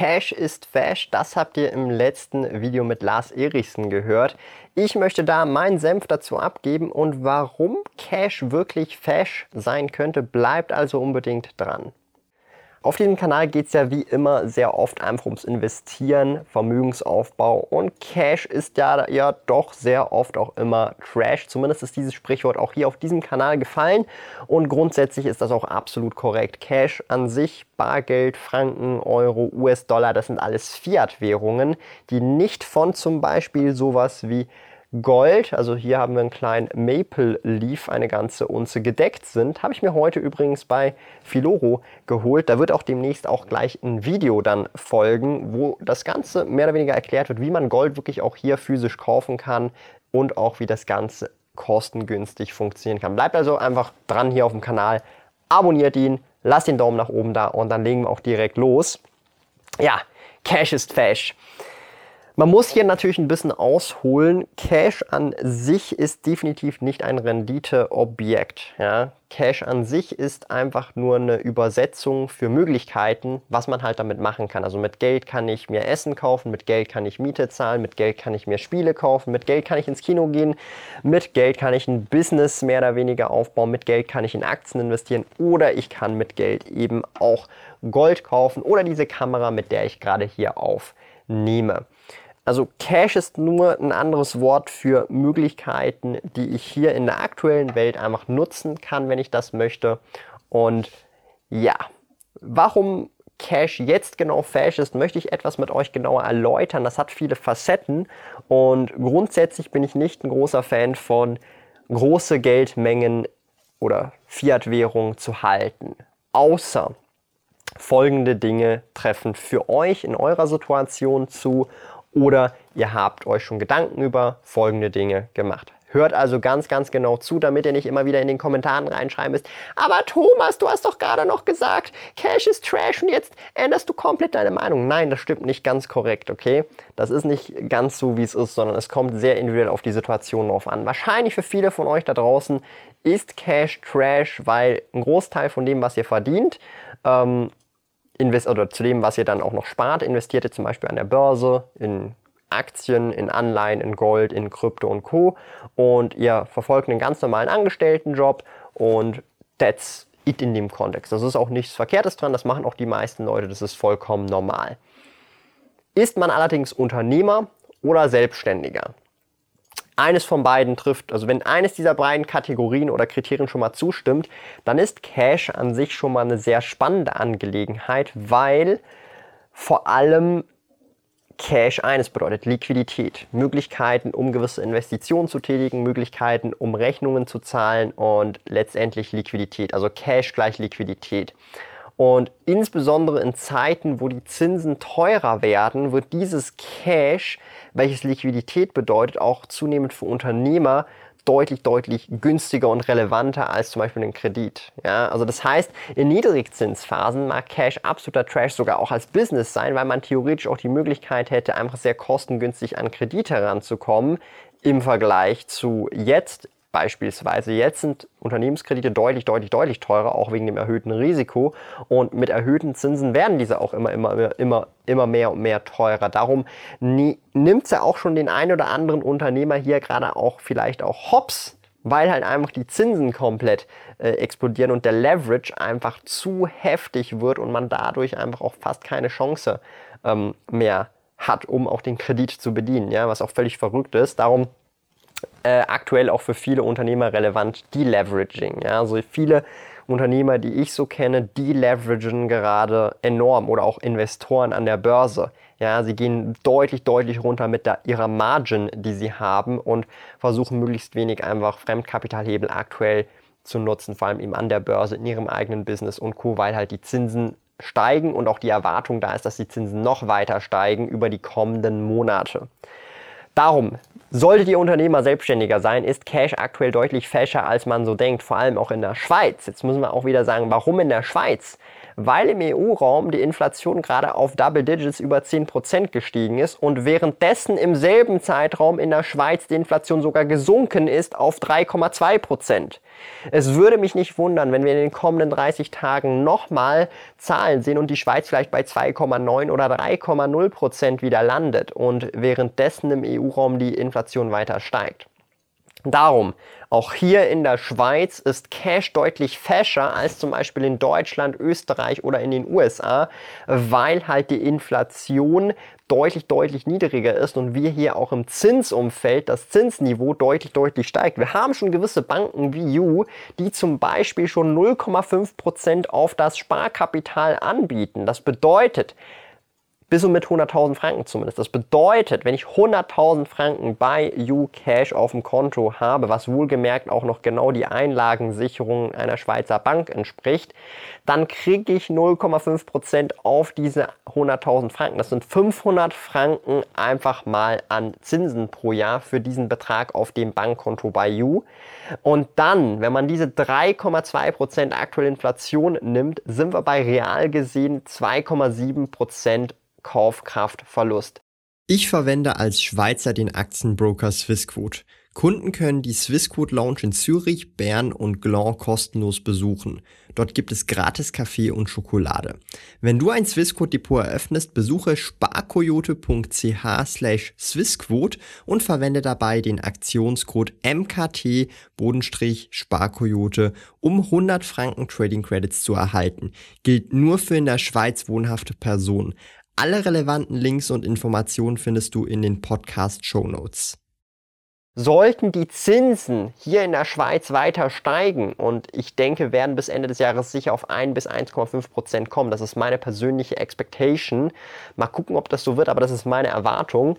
Cash ist Fash, das habt ihr im letzten Video mit Lars Erichsen gehört. Ich möchte da meinen Senf dazu abgeben und warum Cash wirklich Fash sein könnte, bleibt also unbedingt dran. Auf diesem Kanal geht es ja wie immer sehr oft einfach ums Investieren, Vermögensaufbau und Cash ist ja, ja doch sehr oft auch immer Trash. Zumindest ist dieses Sprichwort auch hier auf diesem Kanal gefallen und grundsätzlich ist das auch absolut korrekt. Cash an sich, Bargeld, Franken, Euro, US-Dollar, das sind alles Fiat-Währungen, die nicht von zum Beispiel sowas wie Gold, also hier haben wir einen kleinen Maple Leaf, eine ganze Unze gedeckt sind. Habe ich mir heute übrigens bei Filoro geholt. Da wird auch demnächst auch gleich ein Video dann folgen, wo das Ganze mehr oder weniger erklärt wird, wie man Gold wirklich auch hier physisch kaufen kann und auch wie das Ganze kostengünstig funktionieren kann. Bleibt also einfach dran hier auf dem Kanal, abonniert ihn, lasst den Daumen nach oben da und dann legen wir auch direkt los. Ja, Cash ist Fash. Man muss hier natürlich ein bisschen ausholen. Cash an sich ist definitiv nicht ein Renditeobjekt. Ja? Cash an sich ist einfach nur eine Übersetzung für Möglichkeiten, was man halt damit machen kann. Also mit Geld kann ich mir Essen kaufen, mit Geld kann ich Miete zahlen, mit Geld kann ich mir Spiele kaufen, mit Geld kann ich ins Kino gehen, mit Geld kann ich ein Business mehr oder weniger aufbauen, mit Geld kann ich in Aktien investieren oder ich kann mit Geld eben auch Gold kaufen oder diese Kamera, mit der ich gerade hier aufnehme. Also Cash ist nur ein anderes Wort für Möglichkeiten, die ich hier in der aktuellen Welt einfach nutzen kann, wenn ich das möchte. Und ja, warum Cash jetzt genau Fash ist, möchte ich etwas mit euch genauer erläutern. Das hat viele Facetten und grundsätzlich bin ich nicht ein großer Fan von große Geldmengen oder Fiat-Währung zu halten. Außer folgende Dinge treffen für euch in eurer Situation zu oder ihr habt euch schon Gedanken über folgende Dinge gemacht. Hört also ganz, ganz genau zu, damit ihr nicht immer wieder in den Kommentaren reinschreiben müsst. Aber Thomas, du hast doch gerade noch gesagt, Cash ist Trash und jetzt änderst du komplett deine Meinung. Nein, das stimmt nicht ganz korrekt, okay? Das ist nicht ganz so, wie es ist, sondern es kommt sehr individuell auf die Situation drauf an. Wahrscheinlich für viele von euch da draußen ist Cash Trash, weil ein Großteil von dem, was ihr verdient, ähm, invest oder zu dem, was ihr dann auch noch spart, investiert ihr zum Beispiel an der Börse, in Aktien, in Anleihen, in Gold, in Krypto und Co. Und ihr verfolgt einen ganz normalen Angestelltenjob und that's it in dem Kontext. Das ist auch nichts Verkehrtes dran, das machen auch die meisten Leute, das ist vollkommen normal. Ist man allerdings Unternehmer oder Selbstständiger, eines von beiden trifft, also wenn eines dieser beiden Kategorien oder Kriterien schon mal zustimmt, dann ist Cash an sich schon mal eine sehr spannende Angelegenheit, weil vor allem Cash eines bedeutet Liquidität, Möglichkeiten, um gewisse Investitionen zu tätigen, Möglichkeiten, um Rechnungen zu zahlen und letztendlich Liquidität, also Cash gleich Liquidität. Und insbesondere in Zeiten, wo die Zinsen teurer werden, wird dieses Cash, welches Liquidität bedeutet, auch zunehmend für Unternehmer deutlich, deutlich günstiger und relevanter als zum Beispiel ein Kredit. Ja, also das heißt, in Niedrigzinsphasen mag Cash absoluter Trash sogar auch als Business sein, weil man theoretisch auch die Möglichkeit hätte, einfach sehr kostengünstig an Kredite heranzukommen im Vergleich zu jetzt Beispielsweise jetzt sind Unternehmenskredite deutlich, deutlich, deutlich teurer, auch wegen dem erhöhten Risiko. Und mit erhöhten Zinsen werden diese auch immer, immer, immer, immer mehr und mehr teurer. Darum nimmt es ja auch schon den einen oder anderen Unternehmer hier gerade auch vielleicht auch hops, weil halt einfach die Zinsen komplett äh, explodieren und der Leverage einfach zu heftig wird und man dadurch einfach auch fast keine Chance ähm, mehr hat, um auch den Kredit zu bedienen, ja, was auch völlig verrückt ist. Darum äh, aktuell auch für viele Unternehmer relevant, Deleveraging. Ja? Also viele Unternehmer, die ich so kenne, deleveragen gerade enorm oder auch Investoren an der Börse. Ja, sie gehen deutlich, deutlich runter mit der, ihrer Margin, die sie haben und versuchen möglichst wenig einfach Fremdkapitalhebel aktuell zu nutzen, vor allem eben an der Börse, in ihrem eigenen Business und Co., weil halt die Zinsen steigen und auch die Erwartung da ist, dass die Zinsen noch weiter steigen über die kommenden Monate. Darum, solltet ihr Unternehmer Selbstständiger sein, ist Cash aktuell deutlich fächer, als man so denkt, vor allem auch in der Schweiz. Jetzt müssen wir auch wieder sagen, warum in der Schweiz? Weil im EU-Raum die Inflation gerade auf Double Digits über 10% gestiegen ist und währenddessen im selben Zeitraum in der Schweiz die Inflation sogar gesunken ist auf 3,2%. Es würde mich nicht wundern, wenn wir in den kommenden 30 Tagen nochmal Zahlen sehen und die Schweiz vielleicht bei 2,9 oder 3,0% wieder landet und währenddessen im EU-Raum die Inflation weiter steigt. Darum, auch hier in der Schweiz ist Cash deutlich fascher als zum Beispiel in Deutschland, Österreich oder in den USA, weil halt die Inflation deutlich, deutlich niedriger ist und wir hier auch im Zinsumfeld das Zinsniveau deutlich, deutlich steigt. Wir haben schon gewisse Banken wie You, die zum Beispiel schon 0,5% auf das Sparkapital anbieten. Das bedeutet, bis und mit 100.000 Franken zumindest. Das bedeutet, wenn ich 100.000 Franken bei UCash auf dem Konto habe, was wohlgemerkt auch noch genau die Einlagensicherung einer Schweizer Bank entspricht, dann kriege ich 0,5% auf diese 100.000 Franken. Das sind 500 Franken einfach mal an Zinsen pro Jahr für diesen Betrag auf dem Bankkonto bei You. Und dann, wenn man diese 3,2% aktuelle Inflation nimmt, sind wir bei real gesehen 2,7% Kaufkraftverlust. Ich verwende als Schweizer den Aktienbroker Swissquote. Kunden können die Swissquote Lounge in Zürich, Bern und Gland kostenlos besuchen. Dort gibt es gratis Kaffee und Schokolade. Wenn du ein Swissquote Depot eröffnest, besuche sparkoyote.ch slash Swissquote und verwende dabei den Aktionscode MKT-Sparkoyote, um 100 Franken Trading Credits zu erhalten. Gilt nur für in der Schweiz wohnhafte Personen. Alle relevanten Links und Informationen findest du in den Podcast Show Notes. Sollten die Zinsen hier in der Schweiz weiter steigen und ich denke, werden bis Ende des Jahres sicher auf 1 bis 1,5 Prozent kommen, das ist meine persönliche Expectation. Mal gucken, ob das so wird, aber das ist meine Erwartung.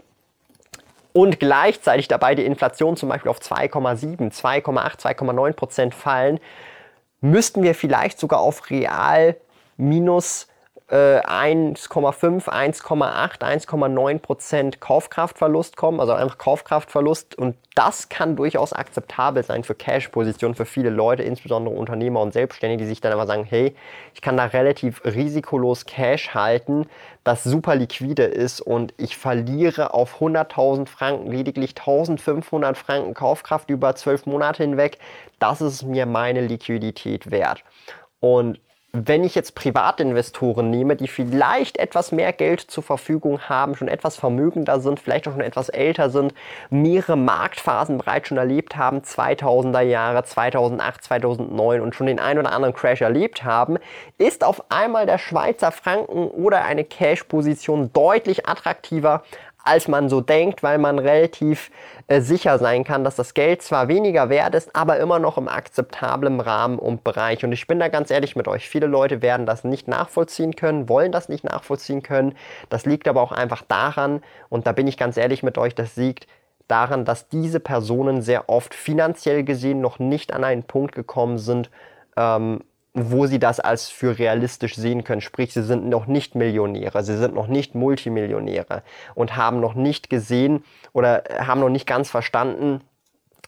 Und gleichzeitig dabei die Inflation zum Beispiel auf 2,7, 2,8, 2,9 Prozent fallen, müssten wir vielleicht sogar auf real minus 1,5, 1,8, 1,9 Prozent Kaufkraftverlust kommen, also einfach Kaufkraftverlust. Und das kann durchaus akzeptabel sein für Cash-Positionen für viele Leute, insbesondere Unternehmer und Selbstständige, die sich dann aber sagen, hey, ich kann da relativ risikolos Cash halten, das super liquide ist und ich verliere auf 100.000 Franken lediglich 1.500 Franken Kaufkraft über 12 Monate hinweg. Das ist mir meine Liquidität wert. Und wenn ich jetzt Privatinvestoren nehme, die vielleicht etwas mehr Geld zur Verfügung haben, schon etwas vermögender sind, vielleicht auch schon etwas älter sind, mehrere Marktphasen bereits schon erlebt haben, 2000er Jahre, 2008, 2009 und schon den ein oder anderen Crash erlebt haben, ist auf einmal der Schweizer Franken oder eine Cash-Position deutlich attraktiver als man so denkt, weil man relativ äh, sicher sein kann, dass das Geld zwar weniger wert ist, aber immer noch im akzeptablen Rahmen und Bereich. Und ich bin da ganz ehrlich mit euch. Viele Leute werden das nicht nachvollziehen können, wollen das nicht nachvollziehen können. Das liegt aber auch einfach daran, und da bin ich ganz ehrlich mit euch, das liegt daran, dass diese Personen sehr oft finanziell gesehen noch nicht an einen Punkt gekommen sind, ähm, wo sie das als für realistisch sehen können. Sprich, sie sind noch nicht Millionäre, sie sind noch nicht Multimillionäre und haben noch nicht gesehen oder haben noch nicht ganz verstanden,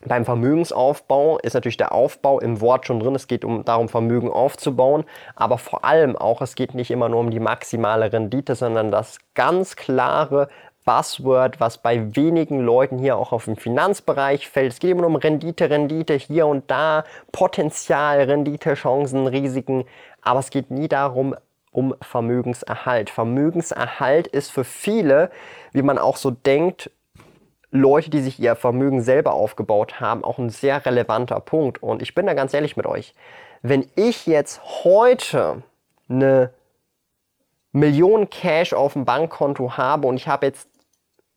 beim Vermögensaufbau ist natürlich der Aufbau im Wort schon drin. Es geht um darum, Vermögen aufzubauen. Aber vor allem auch, es geht nicht immer nur um die maximale Rendite, sondern das ganz klare Buzzword, was bei wenigen Leuten hier auch auf dem Finanzbereich fällt. Es geht immer um Rendite, Rendite hier und da, Potenzial, Rendite, Chancen, Risiken, aber es geht nie darum, um Vermögenserhalt. Vermögenserhalt ist für viele, wie man auch so denkt, Leute, die sich ihr Vermögen selber aufgebaut haben, auch ein sehr relevanter Punkt. Und ich bin da ganz ehrlich mit euch. Wenn ich jetzt heute eine Million Cash auf dem Bankkonto habe und ich habe jetzt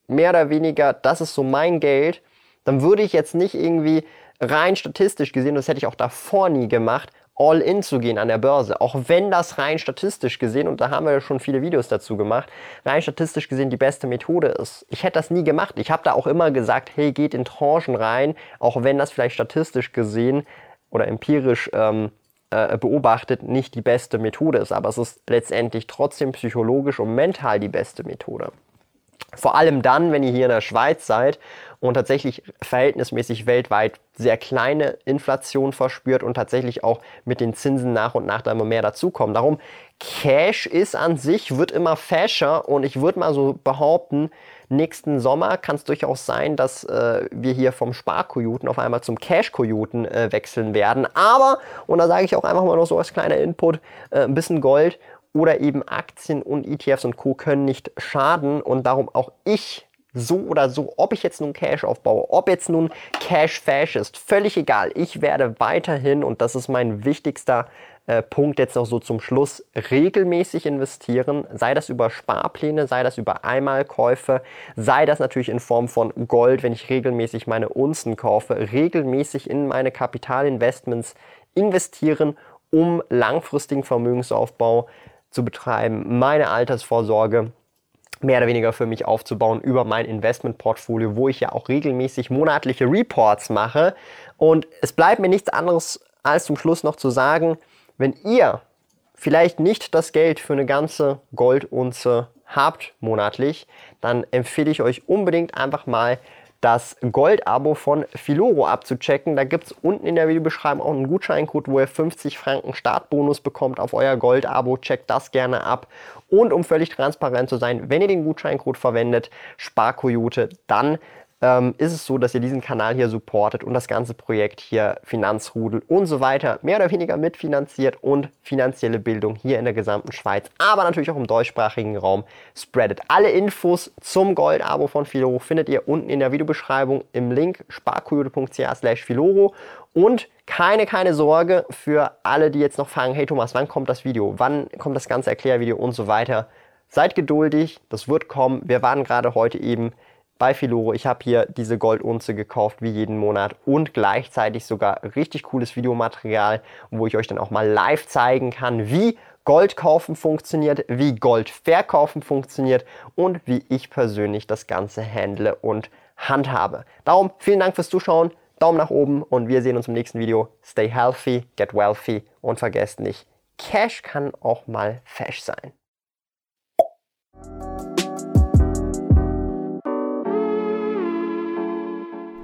mehr oder weniger, das ist so mein Geld, dann würde ich jetzt nicht irgendwie rein statistisch gesehen, das hätte ich auch davor nie gemacht, all in zu gehen an der Börse. Auch wenn das rein statistisch gesehen, und da haben wir ja schon viele Videos dazu gemacht, rein statistisch gesehen die beste Methode ist. Ich hätte das nie gemacht. Ich habe da auch immer gesagt, hey, geht in Tranchen rein, auch wenn das vielleicht statistisch gesehen oder empirisch ähm, äh, beobachtet, nicht die beste Methode ist. Aber es ist letztendlich trotzdem psychologisch und mental die beste Methode. Vor allem dann, wenn ihr hier in der Schweiz seid und tatsächlich verhältnismäßig weltweit sehr kleine Inflation verspürt und tatsächlich auch mit den Zinsen nach und nach da immer mehr dazukommen. Darum, Cash ist an sich, wird immer fascher und ich würde mal so behaupten, nächsten Sommer kann es durchaus sein, dass äh, wir hier vom Sparkojoten auf einmal zum Cash-Kojoten äh, wechseln werden. Aber, und da sage ich auch einfach mal noch so als kleiner Input, äh, ein bisschen Gold oder eben Aktien und ETFs und Co. können nicht schaden und darum auch ich so oder so, ob ich jetzt nun Cash aufbaue, ob jetzt nun Cash Fash ist, völlig egal. Ich werde weiterhin, und das ist mein wichtigster äh, Punkt jetzt noch so zum Schluss, regelmäßig investieren, sei das über Sparpläne, sei das über Einmalkäufe, sei das natürlich in Form von Gold, wenn ich regelmäßig meine Unzen kaufe, regelmäßig in meine Kapitalinvestments investieren, um langfristigen Vermögensaufbau zu betreiben, meine Altersvorsorge mehr oder weniger für mich aufzubauen über mein Investmentportfolio, wo ich ja auch regelmäßig monatliche Reports mache. Und es bleibt mir nichts anderes als zum Schluss noch zu sagen, wenn ihr vielleicht nicht das Geld für eine ganze Goldunze habt monatlich, dann empfehle ich euch unbedingt einfach mal das Gold-Abo von Filoro abzuchecken. Da gibt es unten in der Videobeschreibung auch einen Gutscheincode, wo ihr 50 Franken Startbonus bekommt auf euer Gold-Abo. Checkt das gerne ab. Und um völlig transparent zu sein, wenn ihr den Gutscheincode verwendet, Sparkoyote, dann ähm, ist es so, dass ihr diesen Kanal hier supportet und das ganze Projekt hier Finanzrudel und so weiter mehr oder weniger mitfinanziert und finanzielle Bildung hier in der gesamten Schweiz, aber natürlich auch im deutschsprachigen Raum spreadet. Alle Infos zum Gold-Abo von Filoro findet ihr unten in der Videobeschreibung im Link sparkoyote.ch Filoro und keine, keine Sorge für alle, die jetzt noch fragen, hey Thomas, wann kommt das Video? Wann kommt das ganze Erklärvideo und so weiter? Seid geduldig, das wird kommen. Wir waren gerade heute eben bei Filoro. Ich habe hier diese Goldunze gekauft wie jeden Monat und gleichzeitig sogar richtig cooles Videomaterial, wo ich euch dann auch mal live zeigen kann, wie Gold kaufen funktioniert, wie Gold verkaufen funktioniert und wie ich persönlich das Ganze handle und handhabe. Darum vielen Dank fürs Zuschauen, Daumen nach oben und wir sehen uns im nächsten Video. Stay healthy, get wealthy und vergesst nicht, Cash kann auch mal Fash sein.